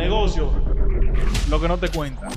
Negocio, lo que no te cuentan.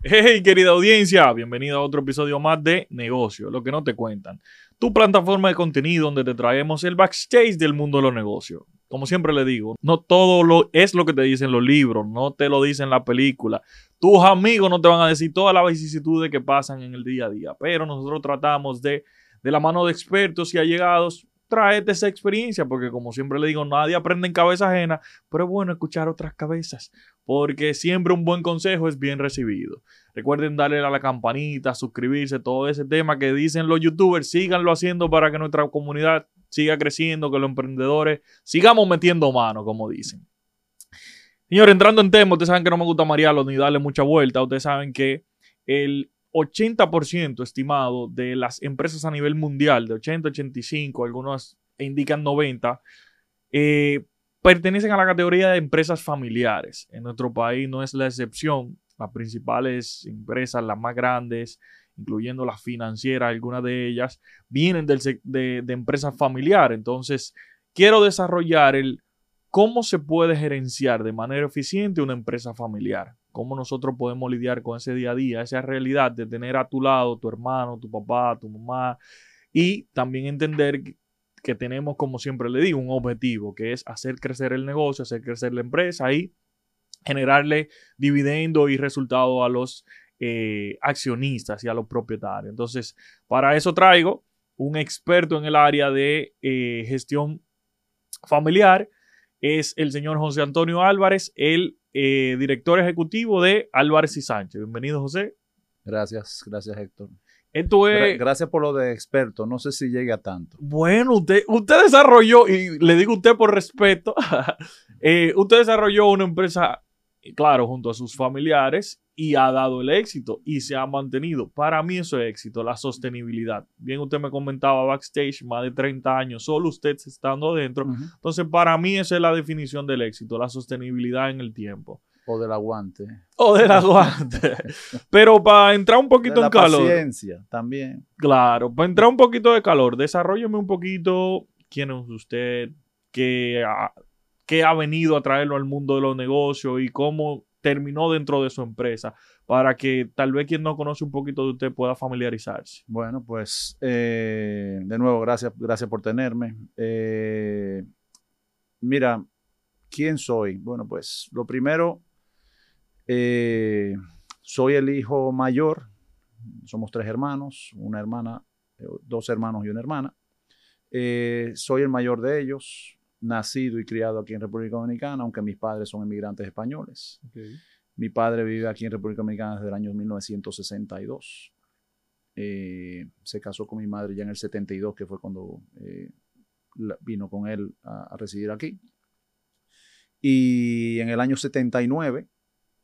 Hey, querida audiencia, bienvenido a otro episodio más de Negocio, lo que no te cuentan. Tu plataforma de contenido donde te traemos el backstage del mundo de los negocios. Como siempre le digo, no todo lo, es lo que te dicen los libros, no te lo dicen la película. Tus amigos no te van a decir todas las vicisitudes que pasan en el día a día, pero nosotros tratamos de, de la mano de expertos y allegados, traerte esa experiencia, porque como siempre le digo, nadie aprende en cabeza ajena, pero es bueno escuchar otras cabezas, porque siempre un buen consejo es bien recibido. Recuerden darle a la campanita, suscribirse, todo ese tema que dicen los youtubers, síganlo haciendo para que nuestra comunidad siga creciendo, que los emprendedores sigamos metiendo mano, como dicen. Señores, entrando en tema, ustedes saben que no me gusta marearlo ni darle mucha vuelta, ustedes saben que el 80% estimado de las empresas a nivel mundial, de 80, 85, algunos indican 90, eh, pertenecen a la categoría de empresas familiares. En nuestro país no es la excepción. Las principales empresas, las más grandes, incluyendo las financieras, algunas de ellas, vienen de, de empresas familiares. Entonces, quiero desarrollar el cómo se puede gerenciar de manera eficiente una empresa familiar cómo nosotros podemos lidiar con ese día a día, esa realidad de tener a tu lado tu hermano, tu papá, tu mamá y también entender que tenemos, como siempre le digo, un objetivo que es hacer crecer el negocio, hacer crecer la empresa y generarle dividendo y resultado a los eh, accionistas y a los propietarios. Entonces, para eso traigo un experto en el área de eh, gestión familiar, es el señor José Antonio Álvarez. Él eh, director ejecutivo de Álvarez y Sánchez. Bienvenido, José. Gracias, gracias, Héctor. Esto es... Gracias por lo de experto. No sé si llega tanto. Bueno, usted, usted desarrolló, y le digo usted por respeto, eh, usted desarrolló una empresa, claro, junto a sus familiares y ha dado el éxito y se ha mantenido. Para mí eso es éxito, la sostenibilidad. Bien, usted me comentaba backstage, más de 30 años, solo usted estando dentro. Entonces, para mí esa es la definición del éxito, la sostenibilidad en el tiempo. O del aguante. O del aguante. Pero para entrar un poquito de en calor. Paciencia también. Claro, para entrar un poquito de calor, desarrolleme un poquito quién es usted, qué qué ha venido a traerlo al mundo de los negocios y cómo terminó dentro de su empresa, para que tal vez quien no conoce un poquito de usted pueda familiarizarse. Bueno, pues eh, de nuevo, gracias, gracias por tenerme. Eh, mira, ¿quién soy? Bueno, pues lo primero, eh, soy el hijo mayor, somos tres hermanos, una hermana, dos hermanos y una hermana. soy el mayor de ellos, nacido y criado aquí en República Dominicana, aunque mis padres son inmigrantes españoles. Mi padre vive aquí en República Dominicana desde el año 1962. Eh, se casó con mi madre ya en el 72, que fue cuando eh, vino con él a, residir aquí. Y en el año 79,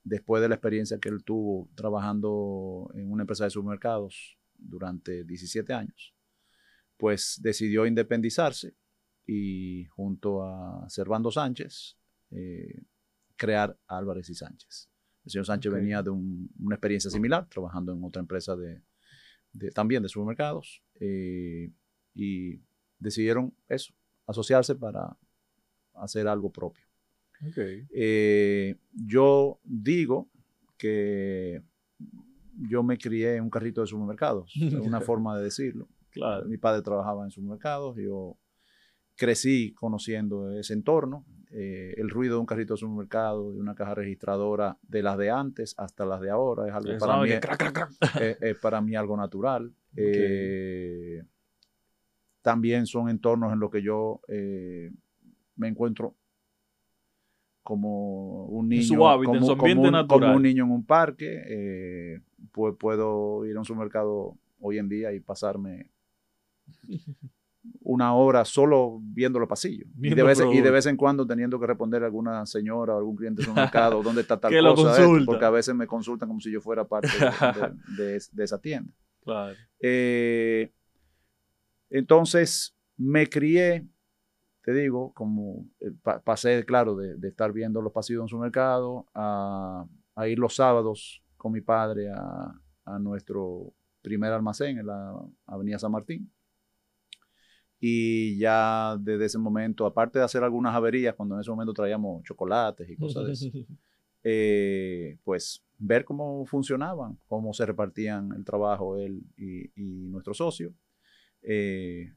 después de la experiencia que él tuvo trabajando en una empresa de supermercados durante 17 años, pues decidió independizarse y junto a Servando Sánchez, eh, crear Álvarez y Sánchez. El señor Sánchez venía de una experiencia similar, trabajando en otra empresa de, también de supermercados, eh, y decidieron eso, asociarse para hacer algo propio. Eh, yo digo que yo me crié en un carrito de supermercados, es una forma de decirlo. Claro. Mi padre trabajaba en supermercados, yo crecí conociendo ese entorno. Eh, el ruido de un carrito de supermercado, de una caja registradora, de las de antes hasta las de ahora, es algo para mí, Es, para mí algo natural. Eh, también son entornos en los que yo eh, me encuentro como un niño, como, como, un, niño en un parque. pues puedo ir a un supermercado hoy en día y pasarme una hora solo viendo los pasillos. Y de, vez, y de, vez, en cuando teniendo que responder a alguna señora o algún cliente en un mercado, dónde está tal cosa, porque a veces me consultan como si yo fuera parte de, esa tienda. Eh, entonces, me crié, te digo, como eh, pasé, claro, de, estar viendo los pasillos en su mercado a, a ir los sábados con mi padre a, a nuestro primer almacén en la Avenida San Martín Y ya desde ese momento, aparte de hacer algunas averías, cuando en ese momento traíamos chocolates y cosas de eso, eh, pues ver cómo funcionaban, cómo se repartían el trabajo él y, y nuestro socio, eh,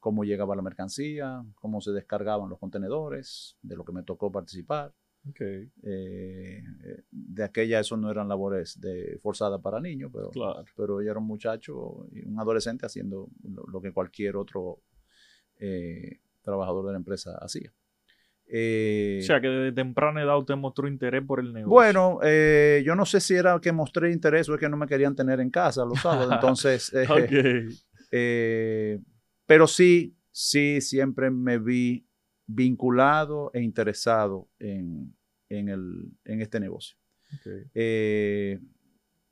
cómo llegaba la mercancía, cómo se descargaban los contenedores, de lo que me tocó participar. Okay. Eh, de aquella eso no eran labores de forzada para niños, pero, Claro. pero yo era un muchacho, un adolescente haciendo lo, lo que cualquier otro eh, trabajador de la empresa hacía. Eh, O sea, que desde temprana edad usted mostró interés por el negocio. bueno, eh, yo no sé si era que mostré interés o es que no me querían tener en casa los sábados, entonces, pero sí, sí, siempre me vi vinculado e interesado en, en, el, en este negocio.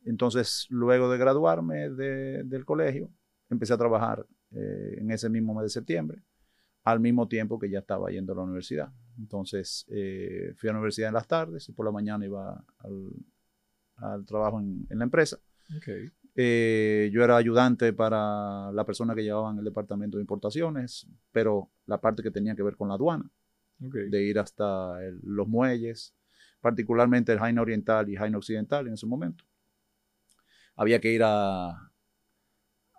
entonces, luego de graduarme de- del colegio, empecé a trabajar eh, en ese mismo mes de septiembre, al mismo tiempo que ya estaba yendo a la universidad. Entonces, eh, fui a la universidad en las tardes y por la mañana iba al, al trabajo en, en la empresa. Ok. Eh, yo era ayudante para la persona que llevaba en el departamento de importaciones, pero la parte que tenía que ver con la aduana ok. de ir hasta el- los muelles, particularmente el Jaina Oriental y Jaina Occidental en ese momento. Había que ir a,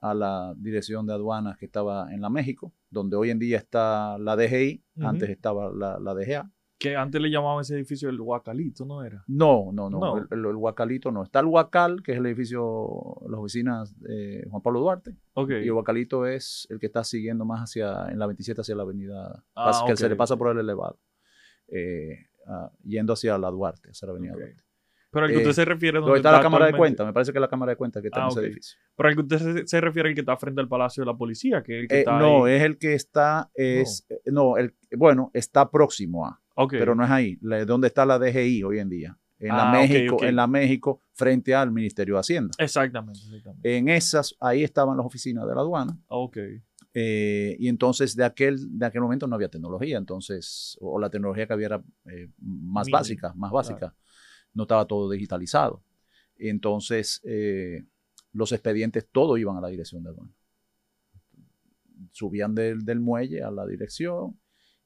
a la dirección de aduanas que estaba en la México, donde hoy en día está la DGI, antes estaba la, la DGA. Que antes le llamaban ese edificio el Huacalito, ¿no era? No, no, no, No. El, el- el Huacalito no. Está el Huacal, que es el edificio, las oficinas de Juan Pablo Duarte, y el Huacalito es el que está siguiendo más hacia, en la 27 hacia la avenida, Ah, que se le pasa por el elevado, eh, ah, yendo hacia la Duarte, hacia la avenida. Duarte. Pero al que Eh, usted se refiere Donde está la Cámara de Cuentas, me parece que es la Cámara de Cuentas que está Ah, en ese ok. edificio. Pero al que usted se, se refiere el que está frente al Palacio de la Policía, que es el que Eh, está no, ahí. es el que está, es, eh, no, el, bueno, está próximo a, Ok. pero no es ahí, la- donde está la DGI hoy en día, en Ah, la ok, México, ok. en la México, frente al Ministerio de Hacienda. Exactamente, exactamente. En esas, ahí estaban las oficinas de la aduana, ok. eh, y entonces de aquel, de aquel momento no había tecnología, entonces, o, o la tecnología que había era eh, más básica, más básica, no estaba todo digitalizado. Entonces, eh, los expedientes todos iban a la dirección de aduana. Subían del, del muelle a la dirección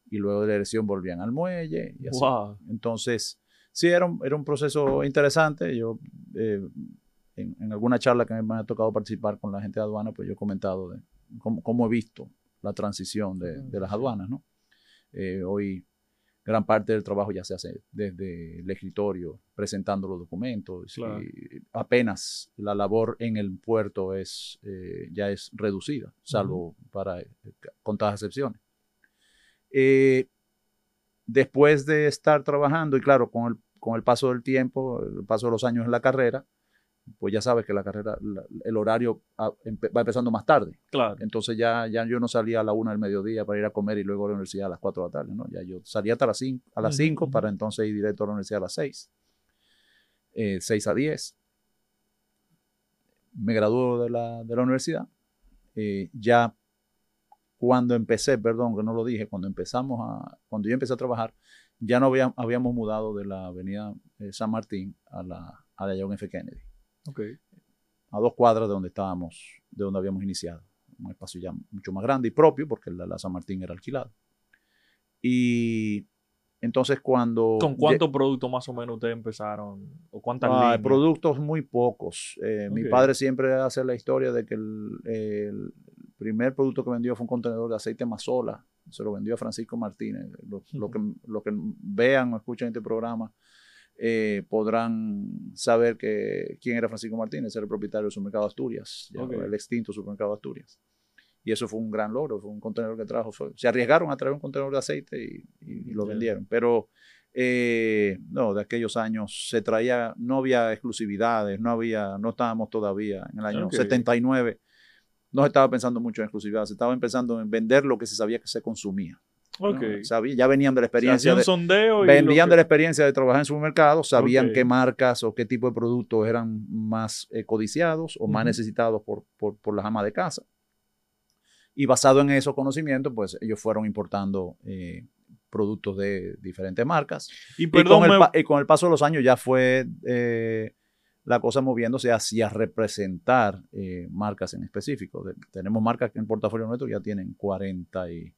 y luego de la dirección volvían al muelle y así. Wow. Entonces, sí, era un, era un proceso interesante. Yo, eh, en, en alguna charla que me ha tocado participar con la gente de aduana, pues yo he comentado de cómo, cómo he visto la transición de, de las aduanas, ¿no? Eh, hoy, gran parte del trabajo ya se hace desde el escritorio, presentando los documentos. Claro. Y apenas la labor en el puerto es, eh, ya es reducida, salvo para eh, contadas excepciones. Eh, después de estar trabajando, y claro, con el, con el paso del tiempo, el paso de los años en la carrera, pues ya sabes que la carrera, la- el horario ah, va empezando más tarde. Claro. Entonces ya, ya yo no salía a la una del mediodía para ir a comer y luego a la universidad a las 4 de la tarde, ¿no? Ya yo salía hasta las 5, a las Ujú, 5 ujú. para entonces ir directo a la universidad a las 6. Eh, 6 a 10. Me graduó de la, de la universidad. Eh, ya cuando empecé, perdón, que no lo dije, cuando empezamos a, cuando yo empecé a trabajar, ya no había- habíamos mudado de la avenida eh, San Martín a la, a la John F. Kennedy A dos cuadras de donde estábamos, de donde habíamos iniciado. Un espacio ya mucho más grande y propio, porque la, la San Martín era alquilado. Y entonces cuando... ¿Con cuántos productos más o menos ustedes empezaron? ¿O cuántas Ah, líneas? productos muy pocos. Eh, Mi padre siempre hace la historia de que el, el primer producto que vendió fue un contenedor de aceite Mazola. Se lo vendió a Francisco Martínez. Lo, lo que, lo que vean o escuchen este programa eh, podrán saber que, quién era Francisco Martínez. Era el propietario del supermercado Asturias, ya Ok. el extinto supermercado Asturias. Y eso fue un gran logro, fue un contenedor que trajo. fue- se arriesgaron a traer un contenedor de aceite y, y- y lo Ya. vendieron. Pero eh, no, de aquellos años se traía, no había exclusividades, no había, no estábamos todavía en el año Ok. 79. No se estaba pensando mucho en exclusividad, se estaba pensando en vender lo que se sabía que se consumía. ¿No? Ok. Sabía- ya venían de la experiencia un de, sondeo y de la experiencia de trabajar en supermercados, sabían qué marcas o qué tipo de productos eran más eh, codiciados o más necesitados por, por, por las amas de casa. Y basado en esos conocimientos, pues ellos fueron importando eh, productos de diferentes marcas. Y con, el me- y con el paso de los años ya fue eh, la cosa moviéndose hacia representar eh, marcas en específico. De- tenemos marcas que en el portafolio nuestro ya tienen 40 y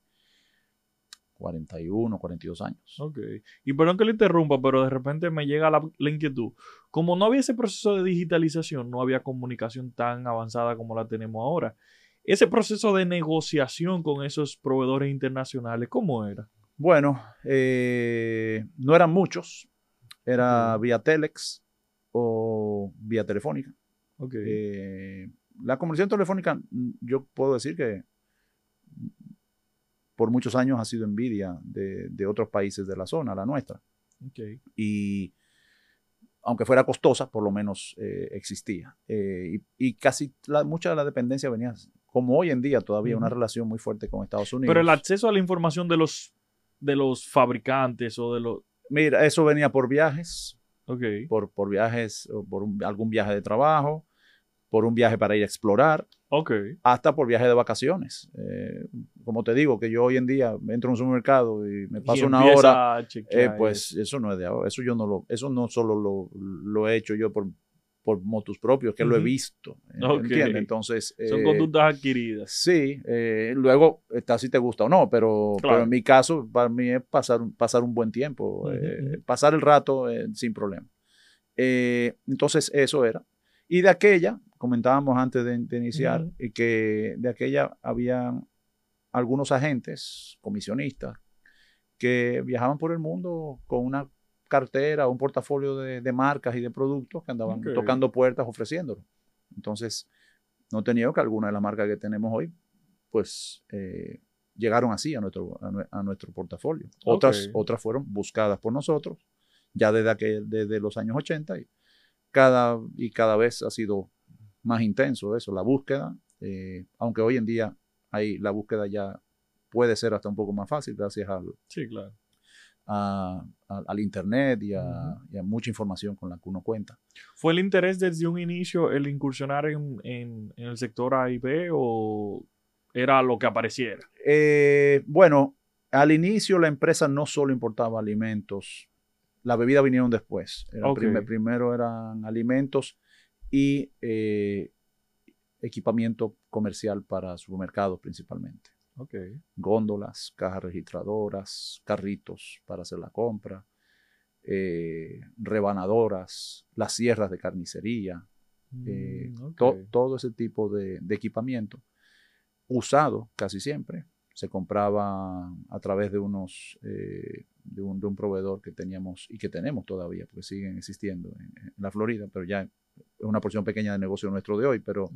41, 42 años. Ok. Y perdón que le interrumpa, pero de repente me llega la, la inquietud. Como no había ese proceso de digitalización, no había comunicación tan avanzada como la tenemos ahora. Ese proceso de negociación con esos proveedores internacionales, ¿cómo era? Bueno, eh, no eran muchos. Era Ok. vía Telex o vía telefónica. Ok. Eh, la comunicación telefónica, mm, yo puedo decir que por muchos años ha sido envidia de, de otros países de la zona, la nuestra. Y aunque fuera costosa, por lo menos eh, existía. Eh, y, y casi la- mucha de la dependencia venía, como hoy en día todavía, una relación muy fuerte con Estados Unidos. Pero el acceso a la información de los, de los fabricantes o de los... Mira, eso venía por viajes, Ok. por, por viajes, o por un- algún viaje de trabajo, por un viaje para ir a explorar, Ok. hasta por viaje de vacaciones. Eh, como te digo, que yo hoy en día entro a un supermercado y me paso Y una hora, eh, pues eso no es de ahora. Eso yo no lo, eso no solo lo, lo he hecho yo por, por motus propios, que lo he visto. eh. ¿Entiendes? Entonces. Son eh, conductas adquiridas. Sí, luego está si te gusta o no, pero, Claro. pero en mi caso, para mí es pasar, un- pasar un buen tiempo, pasar el rato sin problema. Entonces, eso era. Y de aquella, comentábamos antes de, de iniciar, y que de aquella habían algunos agentes, comisionistas, que viajaban por el mundo con una cartera, un portafolio de, de marcas y de productos que andaban tocando puertas ofreciéndolo. Entonces, no tenía que alguna de las marcas que tenemos hoy, pues eh, llegaron así a nuestro, a, nue- a nuestro portafolio. Otras, otras fueron buscadas por nosotros, ya desde, aquel, desde los años 80, y cada, y cada vez ha sido más intenso eso, la búsqueda, eh, aunque hoy en día ahí la búsqueda ya puede ser hasta un poco más fácil gracias al, Sí, claro. a- a- al internet y a, Ujú. y a mucha información con la que uno cuenta. ¿Fue el interés desde un inicio el incursionar en, en- en el sector A y B o era lo que apareciera? Eh, bueno, al inicio la empresa no solo importaba alimentos, la bebida vinieron después. Era primero eran alimentos y eh, equipamiento comercial para supermercados principalmente. Góndolas, cajas registradoras, carritos para hacer la compra, eh, rebanadoras, las sierras de carnicería, eh, Mm, to- todo ese tipo de, de equipamiento usado casi siempre. Se compraba a través de unos eh, de, un, de un proveedor que teníamos y que tenemos todavía, porque siguen existiendo en, en la Florida, pero ya es una porción pequeña del negocio nuestro de hoy, pero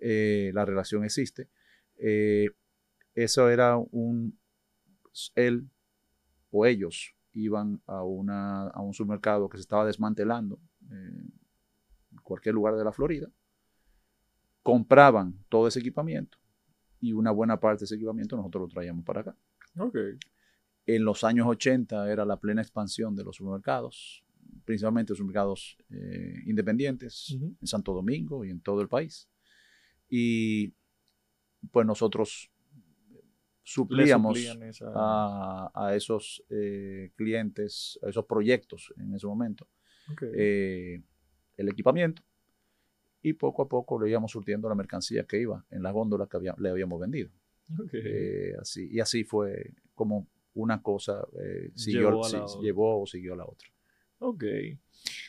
eh, la relación existe. Eh, eso era un, él o ellos iban a, una, a un supermercado que se estaba desmantelando eh, en cualquier lugar de la Florida, compraban todo ese equipamiento y una buena parte de ese equipamiento nosotros lo traíamos para acá. En los años 80 era la plena expansión de los supermercados, principalmente los supermercados eh, independientes en Santo Domingo y en todo el país. Y pues nosotros suplíamos esa- a, a esos eh, clientes, a esos proyectos en ese momento, eh, el equipamiento y poco a poco le íbamos surtiendo la mercancía que iba en las góndolas que había- le habíamos vendido. Eh, así, y así fue como una cosa siguió, Llevó a la llevó o siguió a la otra. Ok.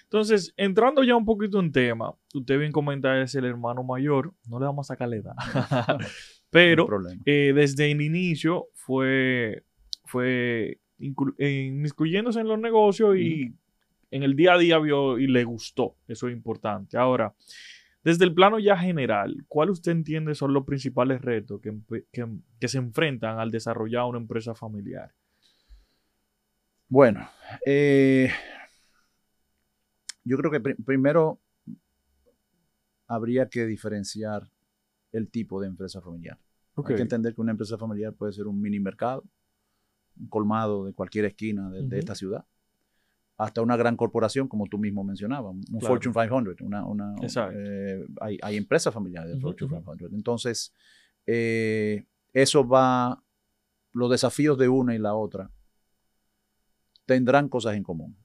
Entonces, entrando ya un poquito en tema, usted bien comenta es el hermano mayor, no le vamos a sacar la edad, pero eh, desde el inicio fue, fue inclu- inmiscuyéndose en los negocios y en el día a día vio y le gustó, eso es importante. Ahora, desde el plano ya general, ¿cuál usted entiende son los principales retos que- que se enfrentan al desarrollar una empresa familiar? Bueno, eh, yo creo que pri- primero habría que diferenciar el tipo de empresa familiar. Hay que entender que una empresa familiar puede ser un mini mercado, un colmado de cualquier esquina de, esta ciudad, hasta una gran corporación, como tú mismo mencionabas, un Claro. Fortune 500. Una, una, eh, hay, hay empresas familiares de Ujú, Fortune ujú. 500. Entonces, eh, eso va, los desafíos de una y la otra tendrán cosas en común.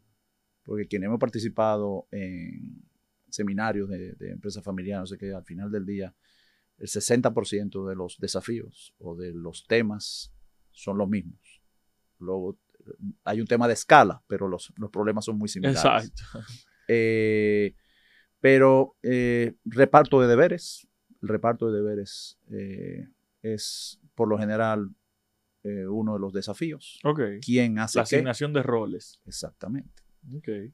Porque quienes hemos participado en, seminarios de, de empresas familiares, no sé qué, al final del día, el 60% de los desafíos o de los temas son los mismos. Luego, hay un tema de escala, pero los, los problemas son muy similares. Exacto. Eh, pero eh, reparto de deberes, el reparto de deberes eh, es por lo general eh, uno de los desafíos. Ok. ¿Quién hace La qué? asignación de roles. Exactamente.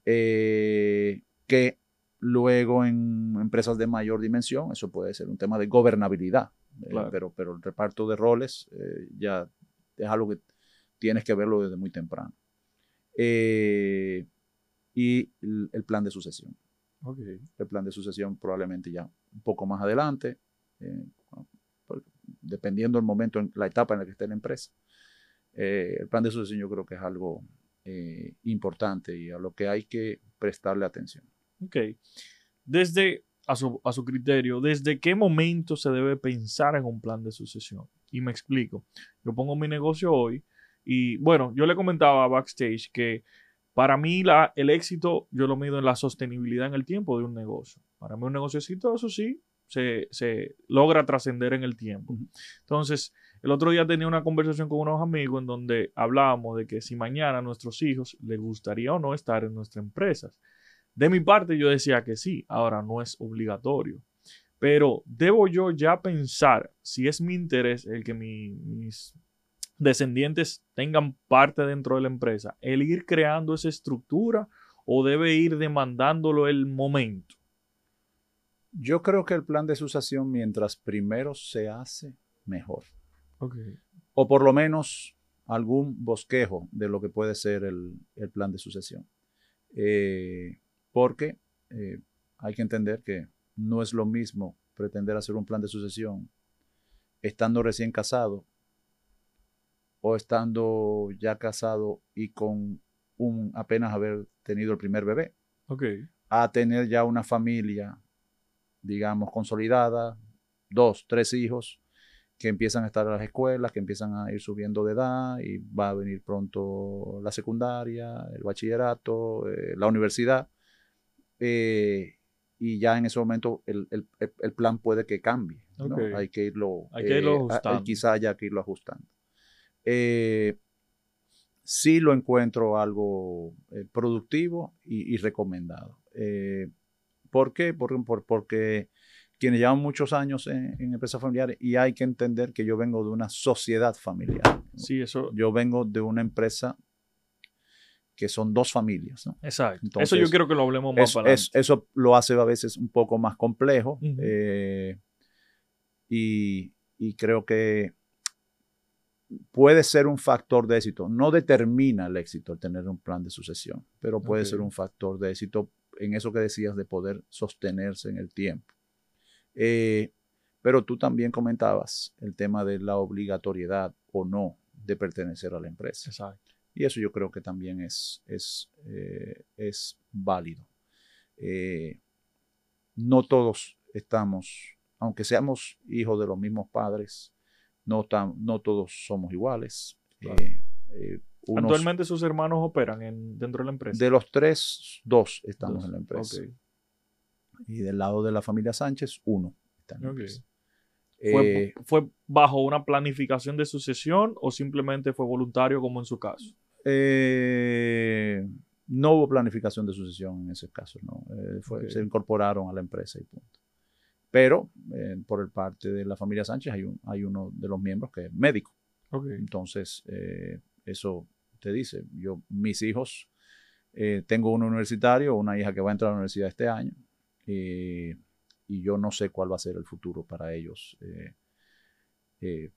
Eh, que luego en empresas de mayor dimensión, eso puede ser un tema de gobernabilidad, eh, pero, pero el reparto de roles eh, ya es algo que tienes que verlo desde muy temprano. Y el, el plan de sucesión. El plan de sucesión probablemente ya un poco más adelante, dependiendo del momento, en la etapa en la que esté la empresa. El plan de sucesión yo creo que es algo eh, importante y a lo que hay que prestarle atención. Ok. Desde, a su, a su criterio, ¿desde qué momento se debe pensar en un plan de sucesión? Y me explico. Yo pongo mi negocio hoy y, bueno, yo le comentaba a Backstage que para mí la, el éxito yo lo mido en la sostenibilidad en el tiempo de un negocio. Para mí un negocio exitoso, sí, se, se logra trascender en el tiempo. Entonces, el otro día tenía una conversación con unos amigos en donde hablábamos de que si mañana a nuestros hijos les gustaría o no estar en nuestra empresa. De mi parte yo decía que sí, ahora no es obligatorio. Pero debo yo ya pensar si es mi interés el que mi- mis descendientes tengan parte dentro de la empresa, el ir creando esa estructura o debe ir demandándolo el momento. Yo creo que el plan de sucesión, mientras primero se hace, mejor. Ok. O por lo menos algún bosquejo de lo que puede ser el, el plan de sucesión. Eh, porque eh, hay que entender que no es lo mismo pretender hacer un plan de sucesión estando recién casado o estando ya casado y con un apenas haber tenido el primer bebé, Ok. a tener ya una familia, digamos, consolidada, dos, tres hijos, que empiezan a estar en las escuelas, que empiezan a ir subiendo de edad y va a venir pronto la secundaria, el bachillerato, eh, la universidad. eh, y ya en ese momento el, el- el- plan puede que cambie. Hay que irlo, Hay que irlo eh, a- ajustando. quizá haya que irlo ajustando. Sí lo encuentro algo productivo y, y recomendado. ¿Por qué? Por- por- porque quienes llevan muchos años en, en empresas familiares y hay que entender que yo vengo de una sociedad familiar. Sí, eso. Yo vengo de una empresa que son dos familias. ¿no? Exacto. Entonces, eso yo quiero que lo hablemos más Es- para es- eso lo hace a veces un poco más complejo eh, y, y creo que puede ser un factor de éxito. No determina el éxito el tener un plan de sucesión, pero puede ser un factor de éxito en eso que decías de poder sostenerse en el tiempo. Eh, pero tú también comentabas el tema de la obligatoriedad o no de pertenecer a la empresa. Exacto. Y eso yo creo que también es, es, eh, es válido. Eh, no todos estamos, aunque seamos hijos de los mismos padres, no, no todos somos iguales. Claro. Eh, unos- Actualmente sus hermanos operan en, dentro de la empresa. de los tres, dos estamos Dos. en la empresa. Y del lado de la familia Sánchez, uno está en la empresa. ¿Fue, Eh, fue bajo una planificación de sucesión o simplemente fue voluntario como en su caso? Eh, no hubo planificación de sucesión en ese caso, no. Eh, fue-. Se incorporaron a la empresa y punto. Pero por el parte de la familia Sánchez hay, un- hay uno de los miembros que es médico. Entonces, eso dice, yo, mis hijos, eh, tengo uno universitario, una hija que va a entrar a la universidad este año, eh, y yo no sé cuál va a ser el futuro para ellos eh,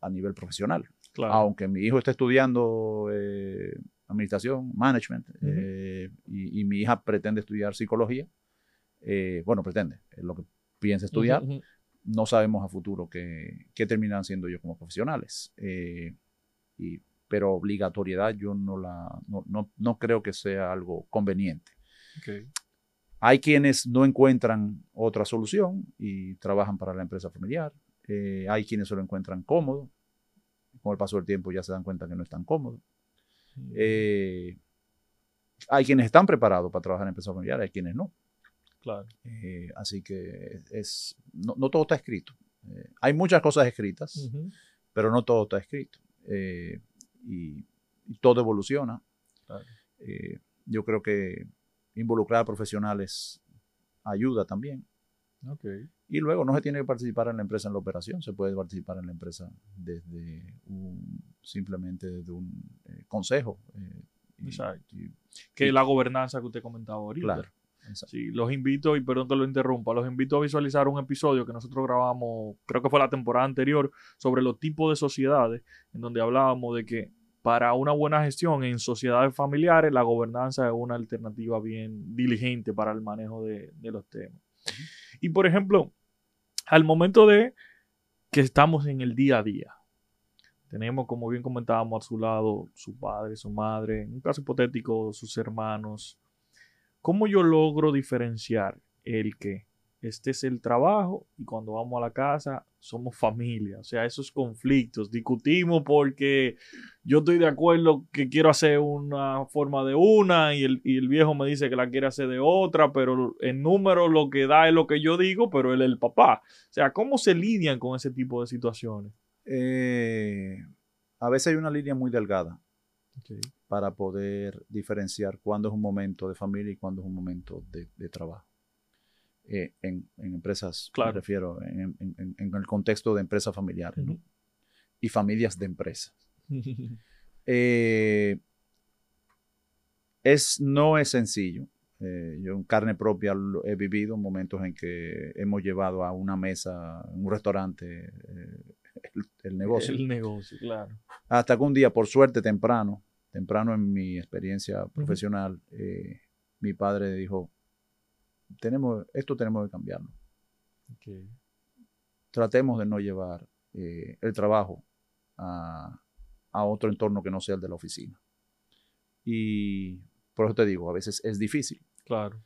a nivel profesional Claro. aunque mi hijo está estudiando administración, management, y, y mi hija pretende estudiar psicología, bueno, pretende, es lo que piensa estudiar, no sabemos a futuro qué, terminan siendo ellos como profesionales. y, pero obligatoriedad yo no la no, no, no creo que sea algo conveniente. Hay quienes no encuentran otra solución y trabajan para la empresa familiar. eh, hay quienes se lo encuentran cómodo. Con el paso del tiempo ya se dan cuenta que no es tan cómodo. Eh, hay quienes están preparados para trabajar en empresas familiares, hay quienes no. Claro. Eh, así que es, no, no todo está escrito. Hay muchas cosas escritas, pero no todo está escrito. Eh, y, y todo evoluciona. Claro. Eh, yo creo que involucrar a profesionales ayuda también. Y luego no se tiene que participar en la empresa en la operación, se puede participar en la empresa desde un, simplemente desde un eh, consejo. eh, y- Exacto. y- Que y- la gobernanza que usted comentaba ahorita. claro. Exacto. Sí, los invito, y perdón que lo interrumpa, los invito a visualizar un episodio que nosotros grabamos, creo que fue la temporada anterior, sobre los tipos de sociedades, en donde hablábamos de que para una buena gestión en sociedades familiares, la gobernanza es una alternativa bien diligente para el manejo de, de los temas. Y por ejemplo, al momento de que estamos en el día a día, tenemos, como bien comentábamos, a su lado su padre, su madre, en un caso hipotético, sus hermanos. ¿Cómo yo logro diferenciar el que este es el trabajo y cuando vamos a la casa somos familia? O sea, esos conflictos, discutimos porque yo estoy de acuerdo que quiero hacer una forma de una y el, y el viejo me dice que la quiere hacer de otra, pero en número lo que da es lo que yo digo, pero él es el papá. O sea, ¿cómo se lidian con ese tipo de situaciones? Eh, a veces hay una línea muy delgada para poder diferenciar cuándo es un momento de familia y cuándo es un momento de, de trabajo. Eh, en, en empresas, Claro. me refiero, en, en- en- en el contexto de empresas familiares y familias de empresas. Eh, es, no es sencillo. Eh, yo en carne propia lo he vivido momentos en que hemos llevado a una mesa en un restaurante eh, el, el negocio. El negocio, claro. Hasta que un día, por suerte, temprano, temprano en mi experiencia profesional, eh, mi padre dijo, tenemos, esto tenemos que cambiarlo. Ok. Tratemos de no llevar eh, el trabajo a, a otro entorno que no sea el de la oficina. Y por eso te digo, a veces es difícil. Claro.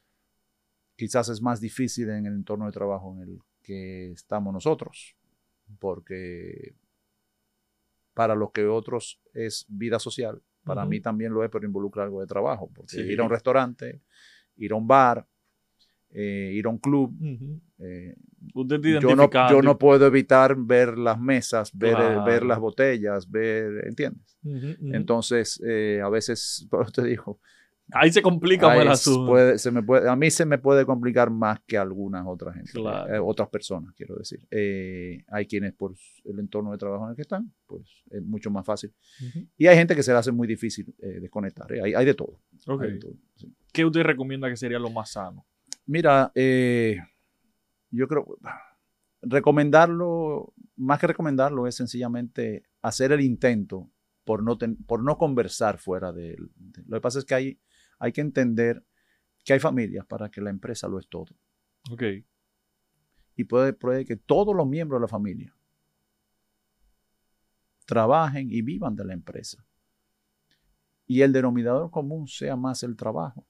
Quizás es más difícil en el entorno de trabajo en el que estamos nosotros, porque para los que otros es vida social, para mí también lo es, pero involucra algo de trabajo, porque Sí. ir a un restaurante, ir a un bar, eh, ir a un club, eh, yo, no, yo no puedo evitar ver las mesas, ver, el- ver las botellas, ver, ¿entiendes? Entonces, eh, a veces, por eso te digo, Ahí se complica más el asunto. puede- se me puede- a mí se me puede complicar más que a algunas otras gente, Claro. eh, otras personas, quiero decir. Eh, hay quienes por el entorno de trabajo en el que están, pues es mucho más fácil. Y hay gente que se le hace muy difícil eh, desconectar. eh, Hay, hay de todo. Ok. hay de todo, sí. ¿Qué usted recomienda que sería lo más sano? Mira, eh, yo creo, recomendarlo, más que recomendarlo, es sencillamente hacer el intento por no, ten- por no conversar fuera de él. Lo que pasa es que hay, hay que entender que hay familias para que la empresa lo es todo. Ok. Y puede, puede que todos los miembros de la familia trabajen y vivan de la empresa. Y el denominador común sea más el trabajo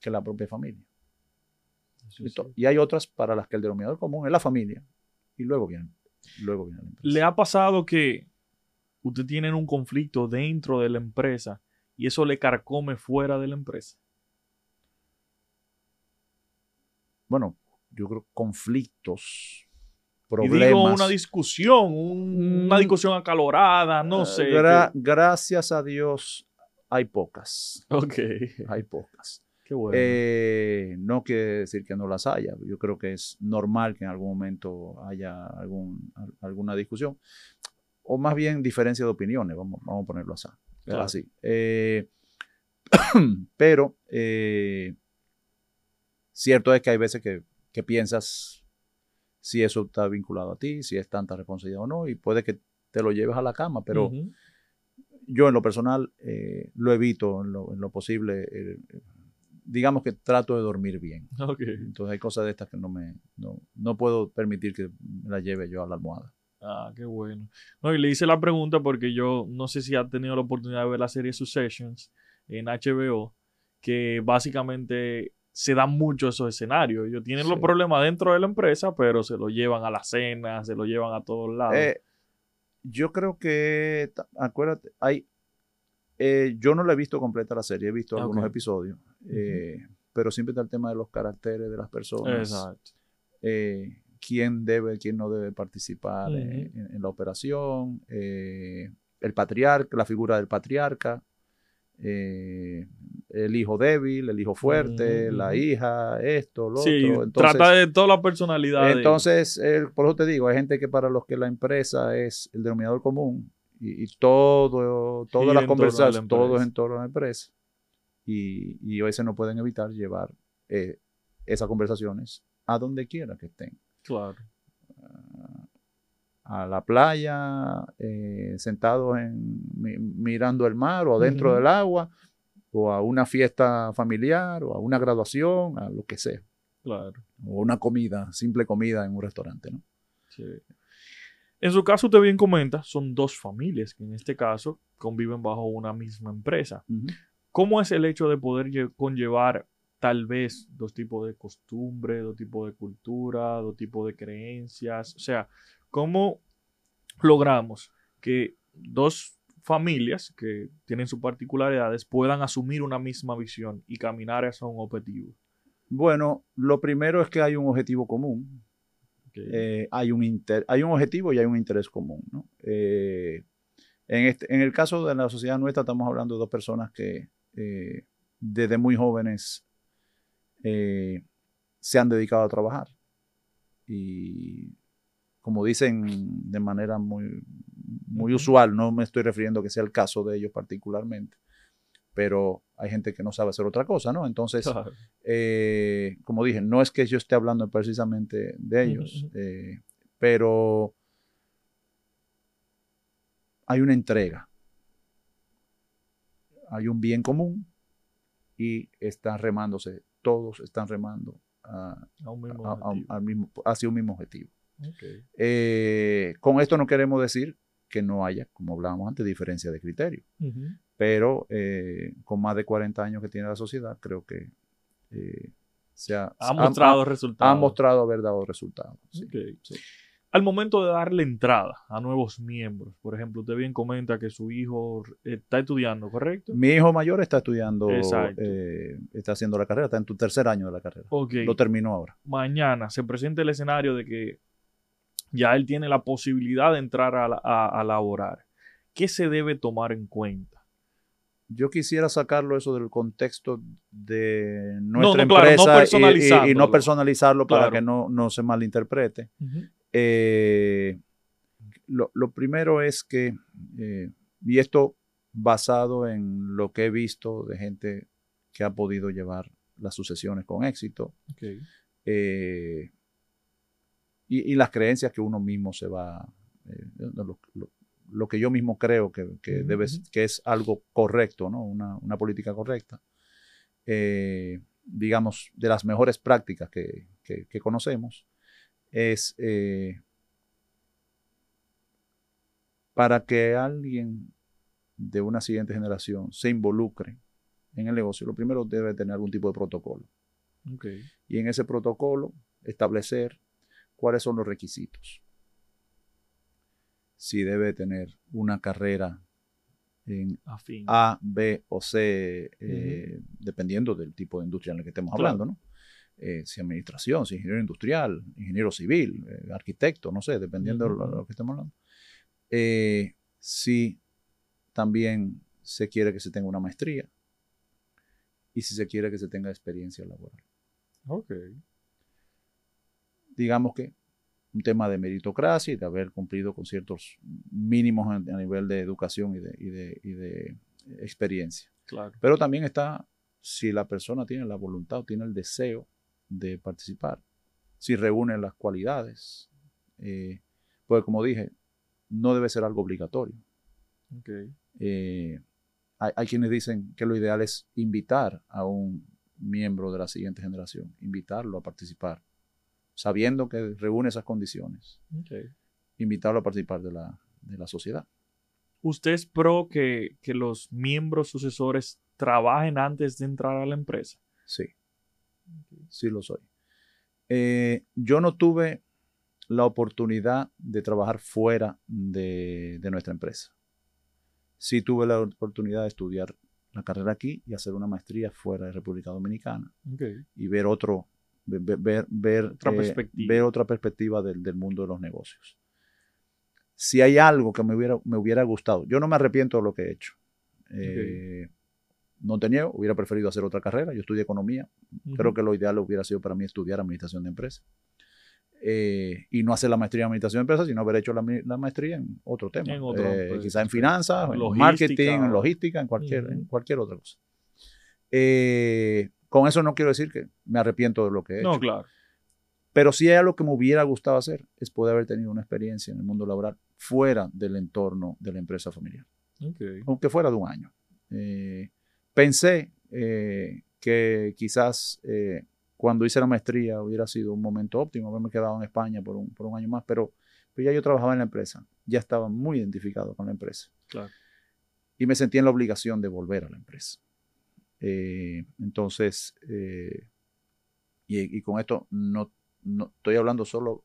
que la propia familia. Y to- sí. Y hay otras para las que el denominador común es la familia. Y luego viene, luego viene la empresa. ¿Le ha pasado que usted tiene un conflicto dentro de la empresa y eso le carcome fuera de la empresa? Bueno, yo creo conflictos, Y problemas. digo una discusión, un- una Mm. discusión acalorada, no Eh, sé. gra- que- gracias a Dios hay pocas. Ok. Hay pocas. Qué bueno. Eh, no quiere decir que no las haya. Yo creo que es normal que en algún momento haya algún, al- alguna discusión. O más bien diferencia de opiniones, vamos, vamos a ponerlo así. Claro. así. Eh, pero eh, cierto es que hay veces que, que piensas si eso está vinculado a ti, si es tanta responsabilidad o no, y puede que te lo lleves a la cama, pero yo en lo personal eh, lo evito en lo, en lo posible. eh, digamos que trato de dormir bien. Entonces hay cosas de estas que no me no, no puedo permitir que me las lleve yo a la almohada. Ah, qué bueno. No, y le hice la pregunta porque yo no sé si ha tenido la oportunidad de ver la serie Successions en HBO, que básicamente se dan mucho esos escenarios. Ellos tienen los problemas dentro de la empresa, pero se lo llevan a la cena, se lo llevan a todos lados. Eh, yo creo que, acuérdate, hay, eh, yo no la he visto completa la serie, he visto algunos Ok. episodios. eh, pero siempre está el tema de los caracteres de las personas. Exacto. eh, quién debe, quién no debe participar en, en- en la operación, eh, el patriarca, la figura del patriarca, eh, el hijo débil, el hijo fuerte, la hija, esto, lo Sí, otro. Entonces, trata de toda la personalidad. entonces eh, por eso te digo, hay gente que para los que la empresa es el denominador común y, y todo, todas las conversaciones, todo es en torno a la empresa. Y, y a veces no pueden evitar llevar eh, esas conversaciones a donde quiera que estén Claro. a la playa, eh, sentados en, mi- mirando el mar o adentro Ujú. del agua, o a una fiesta familiar, o a una graduación, a lo que sea, Claro. o una comida, simple comida en un restaurante, ¿no? Sí. En su caso, usted bien comenta, son dos familias que en este caso conviven bajo una misma empresa. ¿Cómo es el hecho de poder lle- conllevar tal vez dos tipos de costumbres, dos tipos de cultura, dos tipos de creencias? O sea, ¿cómo logramos que dos familias que tienen sus particularidades puedan asumir una misma visión y caminar hacia un objetivo? Bueno, lo primero es que hay un objetivo común, eh, hay, un inter- hay un objetivo y hay un interés común, ¿no? Eh, en, este- en el caso de la sociedad nuestra estamos hablando de dos personas que eh, desde muy jóvenes eh, se han dedicado a trabajar. Y como dicen de manera muy, muy usual, no me estoy refiriendo a que sea el caso de ellos particularmente, pero hay gente que no sabe hacer otra cosa, ¿no? Entonces, Claro. eh, como dije, no es que yo esté hablando precisamente de ellos, eh, pero hay una entrega, hay un bien común y están remándose, todos están remando a- A un mismo a- a- objetivo. al mismo- hacia un mismo objetivo. Eh, con esto no queremos decir que no haya, como hablábamos antes, diferencia de criterio pero eh, con más de 40 años que tiene la sociedad, creo que eh, se ha, Ha mostrado ha- resultados. ha mostrado haber dado resultados. sí. Al momento de darle entrada a nuevos miembros, por ejemplo, usted bien comenta que su hijo está estudiando, ¿correcto? Mi hijo mayor está estudiando, eh, está haciendo la carrera, está en tu tercer año de la carrera. Ok. Lo terminó ahora. Mañana se presenta el escenario de que ya él tiene la posibilidad de entrar a, la- a- a laborar. ¿Qué se debe tomar en cuenta? Yo quisiera sacarlo eso del contexto de no, nuestra claro, no empresa y- y- y, no personalizarlo para Claro. que no, no se malinterprete. Eh, lo, lo primero es que, eh, y esto basado en lo que he visto de gente que ha podido llevar las sucesiones con éxito eh, y, y las creencias que uno mismo se va, lo, lo- lo que yo mismo creo que, que debe, que es algo correcto, ¿no? una, una política correcta. Digamos, de las mejores prácticas que, que- que conocemos, es eh, para que alguien de una siguiente generación se involucre en el negocio, lo primero debe tener algún tipo de protocolo. Y en ese protocolo establecer cuáles son los requisitos. Si debe tener una carrera en Afín. A, B o C, eh, dependiendo del tipo de industria en la que estemos Claro. hablando, ¿no? Eh, si administración, si ingeniero industrial, ingeniero civil, eh, arquitecto, no sé, dependiendo de lo, que estemos hablando. Eh, si también se quiere que se tenga una maestría y si se quiere que se tenga experiencia laboral. Ok. Digamos que un tema de meritocracia y de haber cumplido con ciertos mínimos a, a nivel de educación y de, y de- y de experiencia. Claro. Pero también está si la persona tiene la voluntad o tiene el deseo de participar, si reúne las cualidades. Eh, pues como dije, no debe ser algo obligatorio. Eh, hay, hay quienes dicen que lo ideal es invitar a un miembro de la siguiente generación, invitarlo a participar, sabiendo que reúne esas condiciones, invitarlo a participar de la, de la sociedad. ¿Usted es pro que, que los miembros sucesores trabajen antes de entrar a la empresa? Sí, sí lo soy. Eh, yo no tuve la oportunidad de trabajar fuera de, de nuestra empresa. Sí tuve la oportunidad de estudiar la carrera aquí y hacer una maestría fuera de República Dominicana y ver otro, ver, ver, ver, Otra eh, perspectiva. ver otra perspectiva del, del mundo de los negocios. Si hay algo que me hubiera, me hubiera gustado, yo no me arrepiento de lo que he hecho. Eh, No te niego, hubiera preferido hacer otra carrera. Yo estudié economía. Creo que lo ideal hubiera sido para mí estudiar administración de empresas. Eh, y no hacer la maestría en administración de empresas, sino haber hecho la, la maestría en otro tema. En otro, Eh, pues, quizá en finanzas, en marketing, en logística, en cualquier, Ujú. en cualquier otra cosa. Eh, con eso no quiero decir que me arrepiento de lo que he hecho. No, claro. Pero sí hay algo que me hubiera gustado hacer, es poder haber tenido una experiencia en el mundo laboral fuera del entorno de la empresa familiar, Ok. aunque fuera de un año. Eh, pensé eh, que quizás eh, cuando hice la maestría hubiera sido un momento óptimo haberme quedado en España por un, por un año más, pero, pero ya yo trabajaba en la empresa, ya estaba muy identificado con la empresa Claro. y me sentí en la obligación de volver a la empresa. Eh, entonces, y, y con esto no, no estoy hablando solo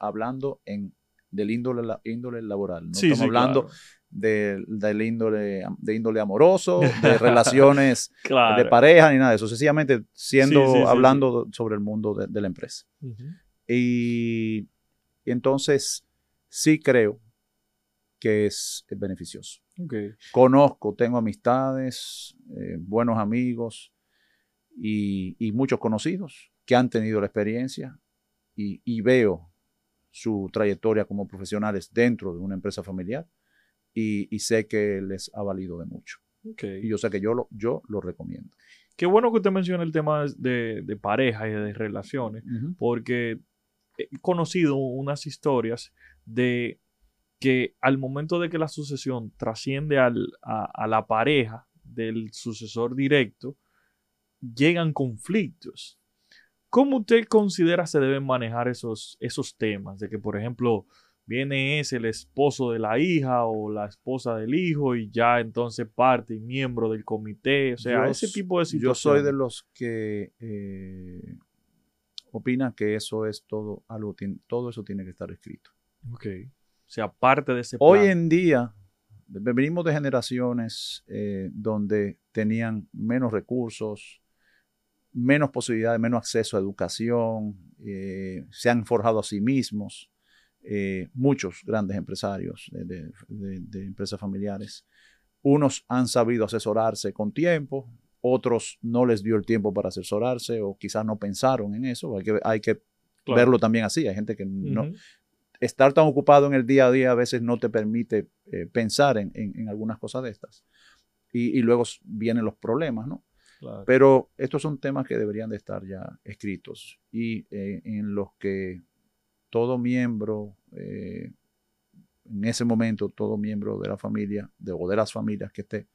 hablando en del índole, la- índole laboral. No Sí, estamos sí, hablando claro. De- del índole, de índole amoroso, de relaciones Claro. de pareja, ni nada de eso. Sencillamente siendo, Sí, sí, sí, hablando sobre el mundo de, de la empresa. Y, y entonces sí creo que es beneficioso. Conozco, tengo amistades, eh, buenos amigos y, y muchos conocidos que han tenido la experiencia y, y veo su trayectoria como profesionales dentro de una empresa familiar y, y sé que les ha valido de mucho. Y yo sé que yo lo, yo lo recomiendo. Qué bueno que usted menciona el tema de, de pareja y de relaciones, porque he conocido unas historias de que al momento de que la sucesión trasciende al- a, a la pareja del sucesor directo, llegan conflictos. ¿Cómo usted considera se deben manejar esos, esos temas? De que, por ejemplo, viene ese el esposo de la hija o la esposa del hijo y ya entonces parte y miembro del comité. O sea, Yo ese tipo de Yo situaciones. soy de los que eh, opina que eso es todo, algo, todo eso tiene que estar escrito. Ok. O sea, parte de ese Hoy en día, ve- venimos de generaciones eh, donde tenían menos recursos, menos posibilidades, menos acceso a educación, eh, se han forjado a sí mismos, eh, muchos grandes empresarios de, de- de- de empresas familiares. Unos han sabido asesorarse con tiempo, otros no les dio el tiempo para asesorarse o quizás no pensaron en eso. Hay que, hay que Claro. verlo también así. Hay gente que no, Ujú. estar tan ocupado en el día a día a veces no te permite eh, pensar en, en- en algunas cosas de estas. Y, y luego vienen los problemas, ¿no? Claro. Pero estos son temas que deberían de estar ya escritos y eh, en los que todo miembro, eh, en ese momento, todo miembro de la familia de, o de las familias que esté,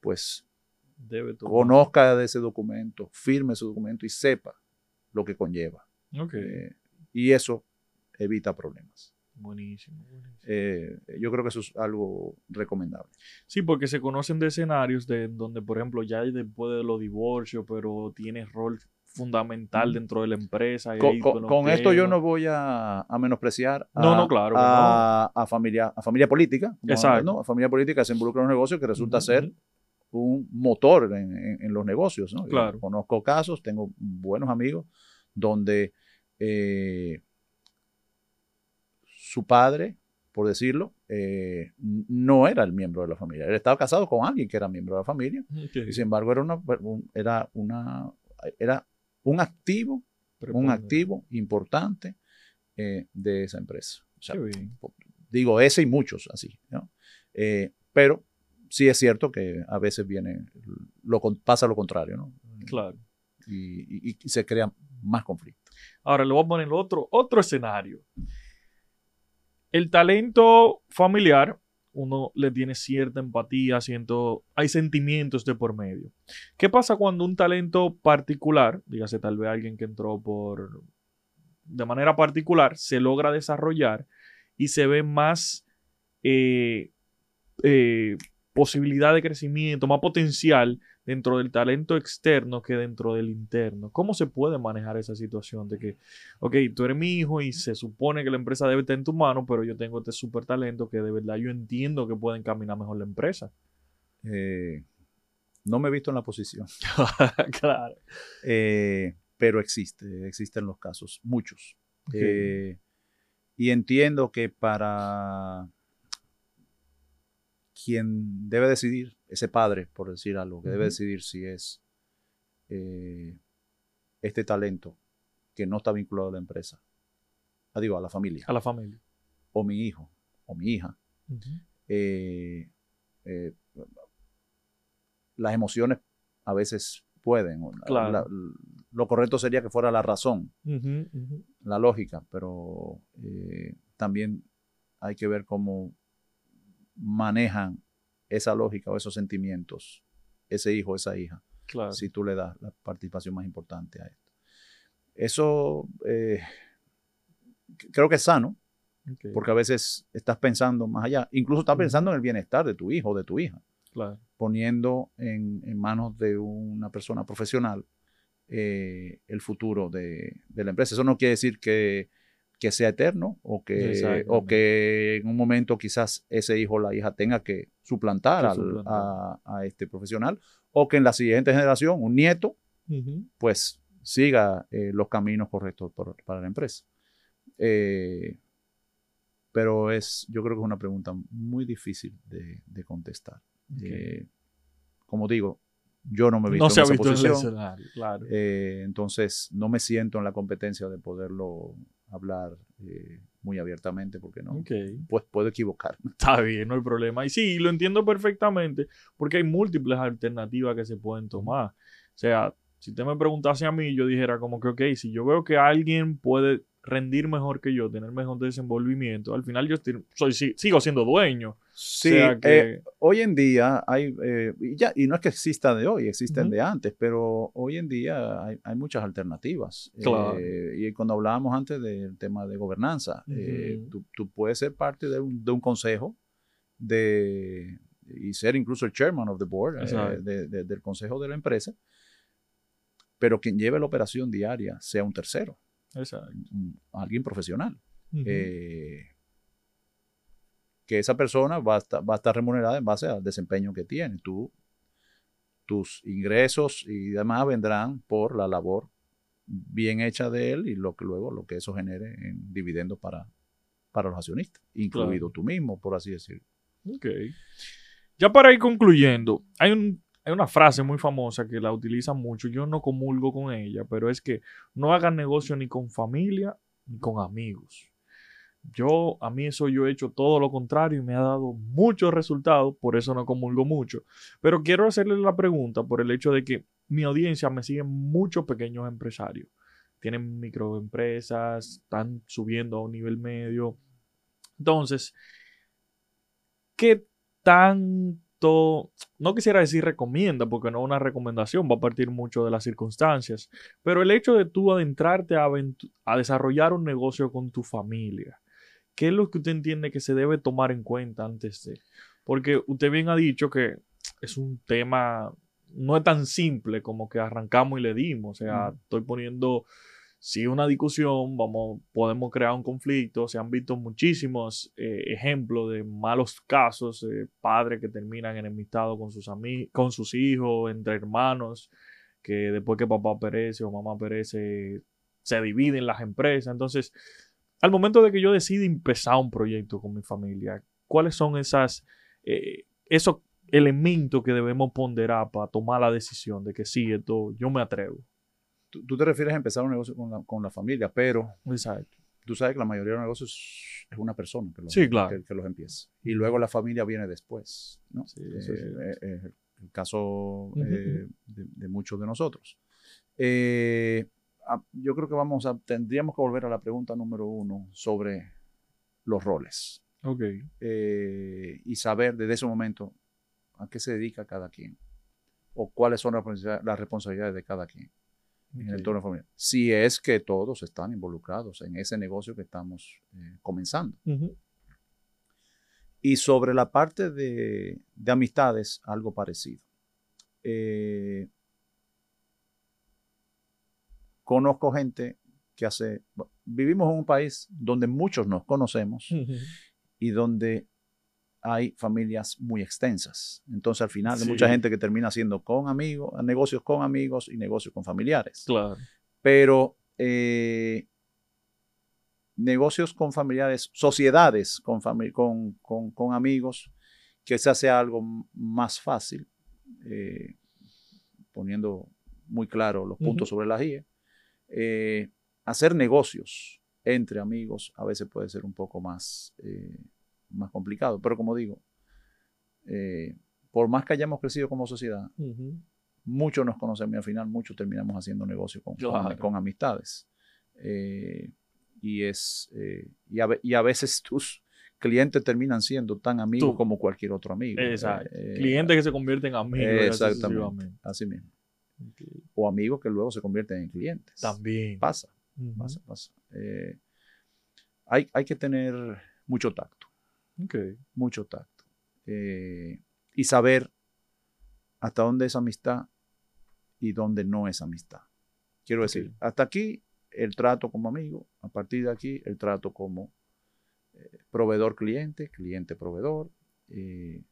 pues Debe conozca de ese documento, firme ese documento y sepa lo que conlleva. Eh, y eso evita problemas. Buenísimo, buenísimo. Eh, yo creo que eso es algo recomendable. Sí, porque se conocen de escenarios de donde, por ejemplo, ya después de los divorcios, pero tiene rol fundamental Ujú. dentro de la empresa. y Con, con- con esto yo no voy a, a menospreciar a, No, no, claro que a, a familia, a familia política. Exacto. ¿no? A familia política se involucra en los negocios que resulta ser un motor en, en- en los negocios. Claro. conozco casos, tengo buenos amigos donde eh, su padre, por decirlo, eh, no era el miembro de la familia. Él estaba casado con alguien que era miembro de la familia. Y sin embargo, era, una, un- era, una, era un activo, un activo importante eh, de esa empresa. O sea, digo ese y muchos así. ¿no? Eh, pero sí es cierto que a veces viene, lo, pasa lo contrario, ¿no? Claro. Y, y- y se crea más conflicto. Ahora le voy a poner otro, otro escenario. El talento familiar, uno le tiene cierta empatía, siento, hay sentimientos de por medio. ¿Qué pasa cuando un talento particular, dígase tal vez alguien que entró por de manera particular, se logra desarrollar y se ve más eh, eh, posibilidad de crecimiento, más potencial dentro del talento externo que dentro del interno. ¿Cómo se puede manejar esa situación de que, ok, tú eres mi hijo y se supone que la empresa debe estar en tu mano, pero yo tengo este súper talento que de verdad yo entiendo que puede encaminar mejor la empresa? Eh, No me he visto en la posición. claro. Eh, pero existe, existen los casos, muchos. Eh, y entiendo que para quien debe decidir, ese padre, por decir algo, que debe decidir si es eh, este talento que no está vinculado a la empresa, ah, digo, a la familia, A la familia. o mi hijo, o mi hija, eh, eh, las emociones a veces pueden. la- Claro. la- lo correcto sería que fuera la razón, la lógica, pero eh, también hay que ver cómo manejan esa lógica o esos sentimientos ese hijo o esa hija, Claro. si tú le das la participación más importante a esto. Eso eh, creo que es sano, porque a veces estás pensando más allá, incluso estás pensando en el bienestar de tu hijo o de tu hija, claro. poniendo en, en manos de una persona profesional eh, el futuro de, de la empresa. Eso no quiere decir que, que sea eterno o que, o que en un momento quizás ese hijo o la hija tenga que suplantar, Que al- suplantar. A, a este profesional o que en la siguiente generación un nieto pues siga eh, los caminos correctos por- para la empresa. Eh, pero es, yo creo que es una pregunta muy difícil de, de contestar. Eh, como digo, yo no me he visto No se en ha esa visto en el posición, escenario, claro. eh, entonces no me siento en la competencia de poderlo hablar eh, muy abiertamente porque no, pues puedo equivocarme. Está bien, no hay problema. Y sí, lo entiendo perfectamente, porque hay múltiples alternativas que se pueden tomar. O sea, si usted me preguntase a mí, yo dijera como que, ok, si yo veo que alguien puede rendir mejor que yo, tener mejor desenvolvimiento, al final yo estoy- soy, si- sigo siendo dueño. Sí, o sea eh, que, hoy en día hay, eh, y, ya, y no es que exista de hoy, existen de antes, pero hoy en día hay, hay muchas alternativas. Claro. Eh, y cuando hablábamos antes del tema de gobernanza, eh, Ujú. tú, tú puedes ser parte de un, de un consejo de, y ser incluso el chairman of the board, de- de- del consejo de la empresa, pero quien lleve la operación diaria sea un tercero, exacto. un- alguien profesional. Eh, que esa persona va a, estar, va a estar remunerada en base al desempeño que tiene. Tú, tus ingresos y demás vendrán por la labor bien hecha de él y lo que luego lo que eso genere en dividendos para, para los accionistas, incluido Claro. tú mismo, por así decirlo. Ok. Ya para ir concluyendo, hay, un, hay una frase muy famosa que la utilizan mucho, yo no comulgo con ella, pero es que no hagan negocio ni con familia ni con amigos. Yo, a mí eso yo he hecho todo lo contrario y me ha dado muchos resultados, por eso no comulgo mucho. Pero quiero hacerle la pregunta por el hecho de que mi audiencia me siguen muchos pequeños empresarios. Tienen microempresas, están subiendo a un nivel medio. Entonces, ¿qué no quisiera decir recomienda, porque no es una recomendación, va a partir mucho de las circunstancias, pero el hecho de tú adentrarte a, desarrollar un negocio con tu familia, ¿qué es lo que usted entiende que se debe tomar en cuenta antes de? Porque usted bien ha dicho que es un tema, no es tan simple como que arrancamos y le dimos, o sea, Mm. estoy poniendo si una discusión, vamos, podemos crear un conflicto. Se han visto muchísimos eh, ejemplos de malos casos, eh, padres que terminan enemistados con sus con sus hijos, entre hermanos, que después que papá perece o mamá perece, se dividen las empresas. Entonces, al momento de que yo decida empezar un proyecto con mi familia, ¿cuáles son esas, eh, esos elementos que debemos ponderar para tomar la decisión de que sí, esto yo me atrevo? Tú, tú te refieres a empezar un negocio con la, con la familia, pero Exacto. tú sabes que la mayoría de los negocios es una persona que los, Sí, claro. que, que los empieza. Y luego la familia viene después. ¿no? Sí, Eh, sí. eh, eh, el caso eh, de, de muchos de nosotros. Eh, ah, yo creo que vamos a, tendríamos que volver a la pregunta número uno sobre los roles Ok. eh, y saber desde ese momento a qué se dedica cada quien o cuáles son las responsabilidades de cada quien en el entorno familiar. Si es que todos están involucrados en ese negocio que estamos eh, comenzando. Y sobre la parte de, de amistades, algo parecido. Eh, conozco gente que hace, vivimos en un país donde muchos nos conocemos y donde hay familias muy extensas. Entonces, al final, hay mucha gente que termina haciendo con amigos, negocios con amigos y negocios con familiares. Claro. Pero eh, negocios con familiares, sociedades con, fami- con, con- con amigos, quizás sea algo más fácil, eh, poniendo muy claro los puntos sobre las IE. Eh, hacer negocios entre amigos a veces puede ser un poco más, eh, más complicado, pero como digo, eh, por más que hayamos crecido como sociedad, Ujú. muchos nos conocemos y al final muchos terminamos haciendo negocio con, con- Claro. con amistades. Eh, y, es, eh, y, a, ve- y a veces tus clientes terminan siendo tan amigos Tú. como cualquier otro amigo. Exacto. Eh, Clientes que se convierten en amigos. Exactamente. Así mismo. O amigos que luego se convierten en clientes. También. Pasa, pasa, pasa. Hay, hay que tener mucho tacto, Ok. mucho tacto. Eh, y saber hasta dónde es amistad y dónde no es amistad. Quiero decir, hasta aquí el trato como amigo, a partir de aquí el trato como eh, proveedor-cliente, cliente-proveedor eh,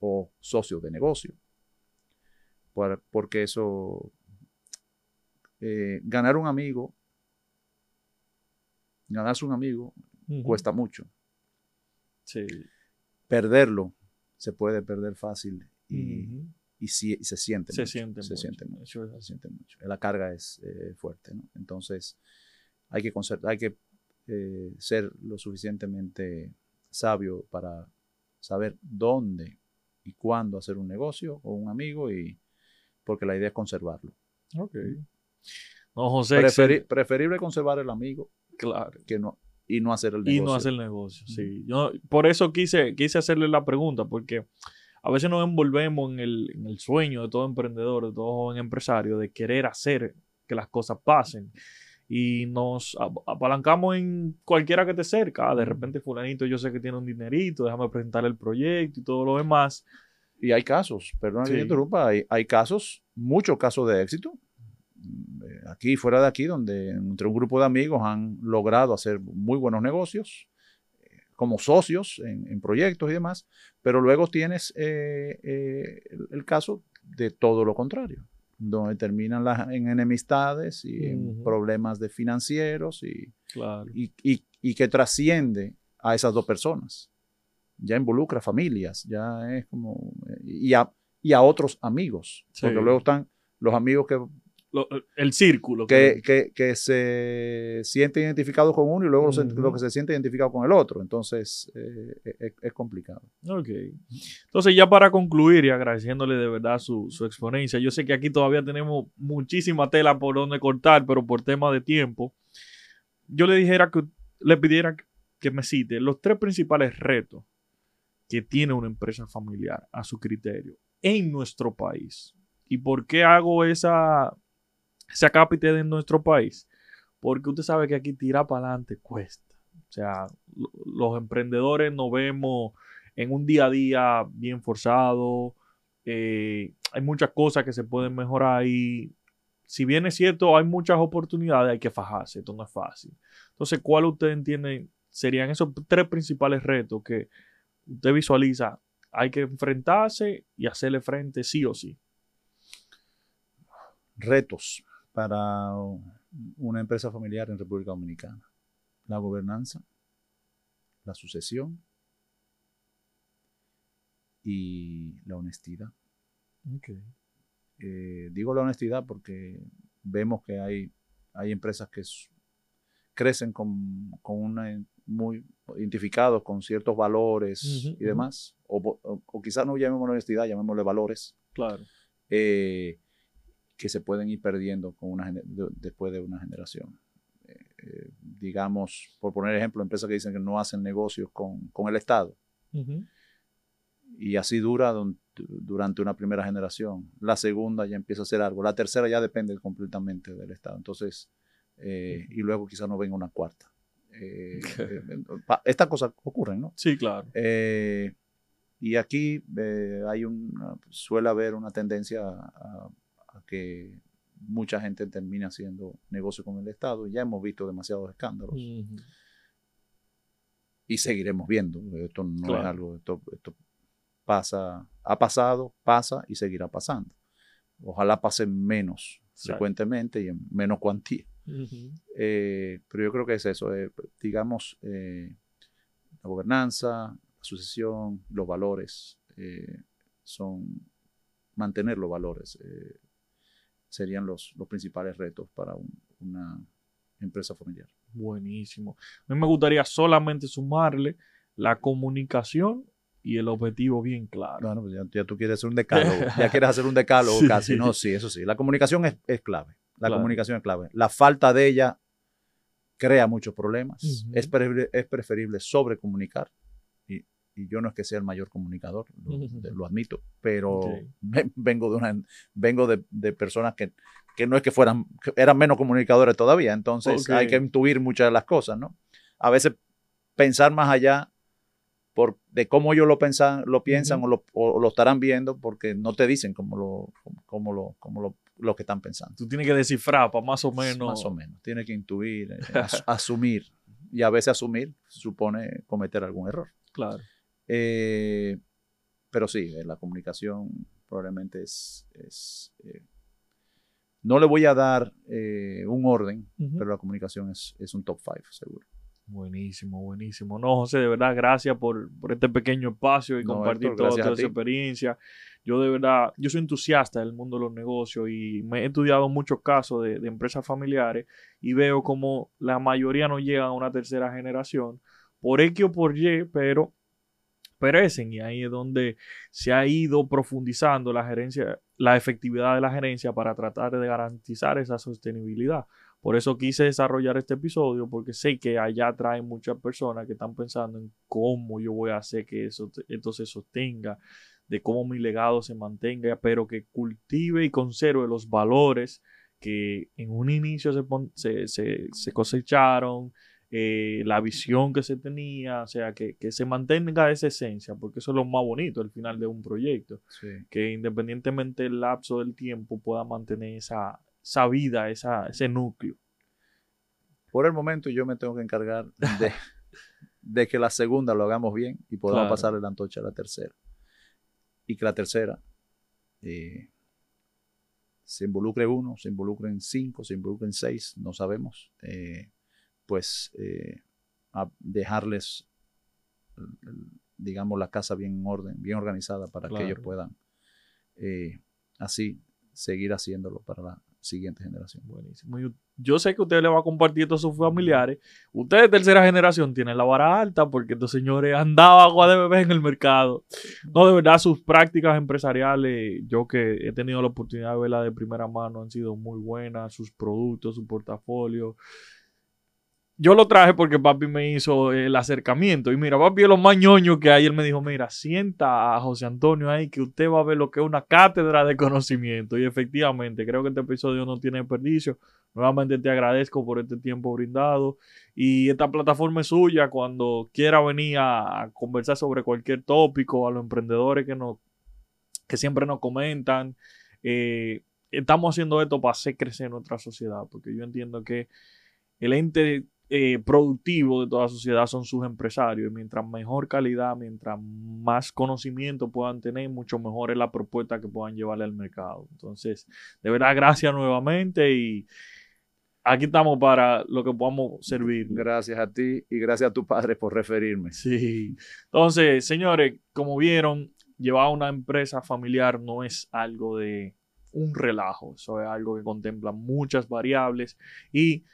o socio de negocio. Por- porque eso, eh, ganar un amigo, ganarse un amigo cuesta mucho. Sí. Perderlo se puede perder fácil y, y sí- y se siente Se mucho. siente se mucho. siente se siente mucho. La carga es eh, fuerte, ¿no? Entonces, hay que, hay que eh, ser lo suficientemente sabio para saber dónde y cuándo hacer un negocio o un amigo, y porque la idea es conservarlo. Ok. No, José, Preferi- preferible conservar el amigo claro. que no, y no hacer el Y negocio. no hacer negocio, sí. Yo, por eso quise, quise hacerle la pregunta, porque a veces nos envolvemos en el, en el sueño de todo emprendedor, de todo joven empresario, de querer hacer que las cosas pasen. Y nos ap- apalancamos en cualquiera que te cerca. Ah, de repente, fulanito, yo sé que tiene un dinerito, déjame presentar el proyecto y todo lo demás. Y hay casos, perdón que Sí. te interrumpa, hay, hay casos, muchos casos de éxito, aquí y fuera de aquí, donde entre un grupo de amigos han logrado hacer muy buenos negocios, eh, como socios en, en proyectos y demás, pero luego tienes eh, eh, el, el caso de todo lo contrario, donde terminan las, en enemistades y en Ujú. problemas de financieros y, Claro. y, y- y que trasciende a esas dos personas. Ya involucra familias, ya es como. eh, Y a, y a otros amigos. Sí. Porque luego están los amigos que, Lo- el círculo. que, que- que se sienten identificados con uno y luego los que se sienten identificados con el otro. Entonces, eh, es, es complicado. Ok. Entonces, ya para concluir y agradeciéndole de verdad su, su exponencia, yo sé que aquí todavía tenemos muchísima tela por donde cortar, pero por tema de tiempo, yo le dijera que le pidiera que me cite los tres principales retos que tiene una empresa familiar a su criterio en nuestro país. ¿Y por qué hago esa, ese acápite de nuestro país? Porque usted sabe que aquí tirar para adelante cuesta. O sea, lo- los emprendedores nos vemos en un día a día bien forzado. eh, hay muchas cosas que se pueden mejorar y si bien es cierto, hay muchas oportunidades, hay que fajarse. Esto no es fácil. Entonces, ¿cuál usted entiende serían esos tres principales retos que usted visualiza? Hay que enfrentarse y hacerle frente sí o sí. Retos para una empresa familiar en República Dominicana. La gobernanza, la sucesión y la honestidad. Eh, digo la honestidad porque vemos que hay, hay empresas que crecen con, con una muy identificados con ciertos valores Ujú, y ujú. demás, o, vo- o- o quizás no llamémosle honestidad, llamémosle valores, Claro. eh, que se pueden ir perdiendo con una, después de una generación. Eh, eh, digamos, por poner ejemplo, empresas que dicen que no hacen negocios con, con el Estado y así dura don- durante una primera generación. La segunda ya empieza a hacer algo. La tercera ya depende completamente del Estado. Entonces, eh, y luego quizás no venga una cuarta. Estas cosas ocurren, ¿no? Sí, claro. Y aquí hay una, suele haber una tendencia a, a que mucha gente termina haciendo negocio con el Estado. Ya hemos visto demasiados escándalos. Y seguiremos viendo. Esto no es algo, esto, esto pasa, ha pasado, pasa y seguirá pasando. Ojalá pase menos Exacto. frecuentemente y en menos cuantía. Eh, pero yo creo que es eso, eh, digamos, eh, la gobernanza, la sucesión, los valores, eh, son mantener los valores, eh, serían los, los principales retos para un- una empresa familiar. Buenísimo. A mí me gustaría solamente sumarle la comunicación y el objetivo bien claro. Bueno, pues ya, ya tú quieres hacer un decálogo, ya quieres hacer un decálogo Sí. casi, ¿no? Sí, eso sí. La comunicación es, es clave. La Claro. comunicación es clave. La falta de ella crea muchos problemas. Es, preferible, es preferible sobrecomunicar. Y, yo no es que sea el mayor comunicador, lo, admito, pero vengo de una vengo de, de personas que, que no es que fueran, que eran menos comunicadores todavía. Entonces hay que intuir muchas de las cosas, ¿no? A veces pensar más allá por, de cómo ellos lo, pensan, lo piensan o, lo, o lo estarán viendo porque no te dicen cómo lo, cómo lo, cómo lo, lo que están pensando. Tú tienes que descifrar para más o menos. Más o menos. Tiene que intuir, eh, as- asumir. Y a veces asumir supone cometer algún error. Claro. Eh, pero sí, eh, la comunicación probablemente es... es, eh, no le voy a dar eh, un orden, pero la comunicación es, es un top 5, seguro. Buenísimo, buenísimo. No, José, de verdad, gracias por, por este pequeño espacio y No, compartir Héctor, toda, toda esa experiencia. Yo de verdad, yo soy entusiasta del mundo de los negocios y me he estudiado muchos casos de, de empresas familiares y veo como la mayoría no llegan a una tercera generación por X o por Y, pero y ahí es donde se ha ido profundizando la gerencia, la efectividad de la gerencia para tratar de garantizar esa sostenibilidad. Por eso quise desarrollar este episodio, porque sé que allá traen muchas personas que están pensando en cómo yo voy a hacer que eso, esto se sostenga, de cómo mi legado se mantenga, pero que cultive y conserve los valores que en un inicio se- se cosecharon, eh, la visión que se tenía, o sea, que, que se mantenga esa esencia, porque eso es lo más bonito al final de un proyecto que independientemente del lapso del tiempo pueda mantener esa, esa vida, esa, ese núcleo. Por el momento yo me tengo que encargar de, de que la segunda lo hagamos bien y podamos Claro. pasarle la antorcha a la tercera. Y que la tercera eh, se involucre uno, se involucren cinco, se involucren seis, no sabemos. eh, pues eh, a dejarles, digamos, la casa bien en orden, bien organizada para que ellos puedan eh, así seguir haciéndolo para la siguiente generación. Buenísimo. Yo sé que usted le va a compartir esto a sus familiares. Usted de tercera generación tiene la vara alta porque estos señores han dado agua de bebé en el mercado. No, de verdad, sus prácticas empresariales, yo que he tenido la oportunidad de verla de primera mano, han sido muy buenas. Sus productos, su portafolio. Yo lo traje porque papi me hizo el acercamiento. Y mira, papi es lo más ñoño que hay. Él me dijo, mira, sienta a José Antonio ahí que usted va a ver lo que es una cátedra de conocimiento. Y efectivamente, creo que este episodio no tiene desperdicio. Nuevamente te agradezco por este tiempo brindado. Y esta plataforma es suya cuando quiera venir a, conversar sobre cualquier tópico, a los emprendedores que, nos, que siempre nos comentan. Eh, estamos haciendo esto para hacer crecer nuestra sociedad, porque yo entiendo que el ente eh, productivo de toda sociedad son sus empresarios. Y mientras mejor calidad, mientras más conocimiento puedan tener, mucho mejor es la propuesta que puedan llevarle al mercado. Entonces, de verdad, gracias nuevamente y aquí estamos para lo que podamos servir. Gracias a ti y gracias a tu padre por referirme. Sí. Entonces, señores, como vieron, llevar una empresa familiar no es algo de un relajo, eso es algo que contempla muchas variables y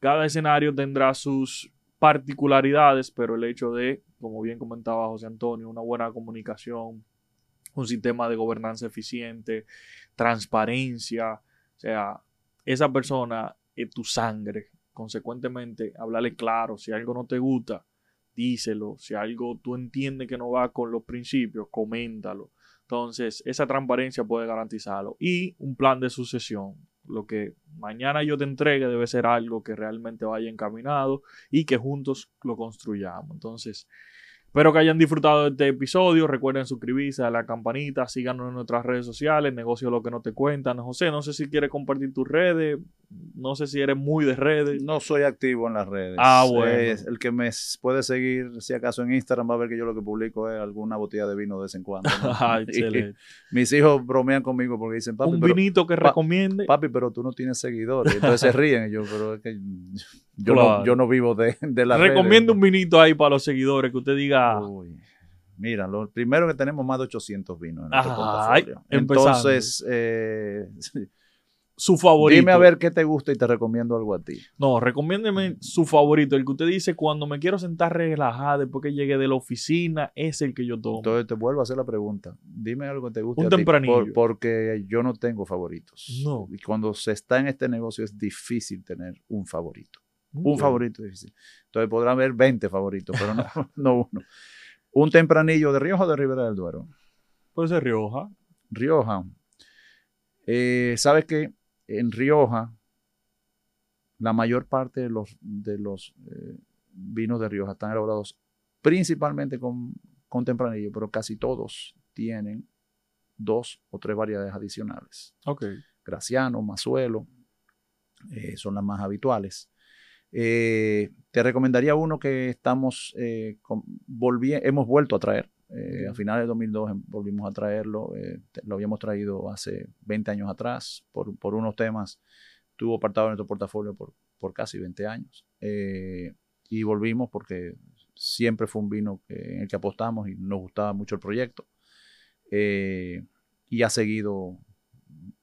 cada escenario tendrá sus particularidades, pero el hecho de, como bien comentaba José Antonio, una buena comunicación, un sistema de gobernanza eficiente, transparencia, o sea, esa persona es tu sangre. Consecuentemente, hablarle claro, si algo no te gusta, díselo. Si algo tú entiendes que no va con los principios, coméntalo. Entonces, esa transparencia puede garantizarlo. Y un plan de sucesión. Lo que mañana yo te entregue debe ser algo que realmente vaya encaminado y que juntos lo construyamos. Entonces, Espero que hayan disfrutado de este episodio. Recuerden suscribirse a la campanita, síganos en nuestras redes sociales, negocio lo que no te cuentan. José, no sé si quieres compartir tus redes, no sé si eres muy de redes. No soy activo en las redes. Ah, bueno. Es el que me puede seguir, si acaso en Instagram, va a ver que yo lo que publico es alguna botella de vino de vez en cuando. ¿no? Ah, Y mis hijos bromean conmigo porque dicen, papi, Un pero, vinito que pa- recomiende. papi, pero tú no tienes seguidores. Entonces se ríen y yo, pero es que yo, Claro. no, yo no vivo de, de las Recomiendo un vinito ahí para los seguidores que usted diga. Uy, Mira, lo primero que tenemos más de 800 vinos en nuestro portafolio. Entonces, eh, su favorito. dime a ver qué te gusta y te recomiendo algo a ti. No, recomiéndeme su favorito, el que usted dice cuando me quiero sentar relajada después que llegue de la oficina, es el que yo tomo. Entonces te vuelvo a hacer la pregunta. Dime algo que te guste Un a ti, tempranillo. por- porque yo no tengo favoritos. No. Y cuando se está en este negocio es difícil tener un favorito. Un favorito difícil. Entonces podrán haber 20 favoritos, pero no, no uno. Un tempranillo de Rioja o de Ribera del Duero. Puede ser Rioja. Rioja. Eh, ¿Sabes que En Rioja, la mayor parte de los, de los eh, vinos de Rioja están elaborados principalmente con, con tempranillo, pero casi todos tienen dos o tres variedades adicionales. Ok. Graciano, Mazuelo, eh, son las más habituales. Eh, te recomendaría uno que estamos eh, con- hemos vuelto a traer. Eh, A finales de 2002 em- volvimos a traerlo. eh, lo habíamos traído hace 20 años atrás por, por unos temas. Tuvo apartado en nuestro portafolio por, por casi 20 años. Eh, y volvimos porque siempre fue un vino en el que apostamos y nos gustaba mucho el proyecto. Y ha seguido,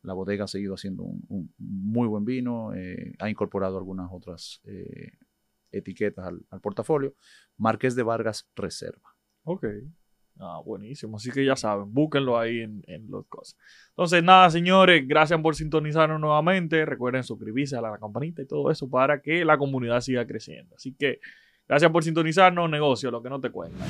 la bodega ha seguido haciendo un, muy buen vino, eh, ha incorporado algunas otras eh, etiquetas al, al portafolio. Marqués de Vargas Reserva. Ok. Ah, buenísimo. Así que ya saben, búsquenlo ahí en, en los cosas. Entonces, nada, señores, gracias por sintonizarnos nuevamente. Recuerden suscribirse a la campanita y todo eso para que la comunidad siga creciendo. Así que, gracias por sintonizarnos, negocio, lo que no te cuentan.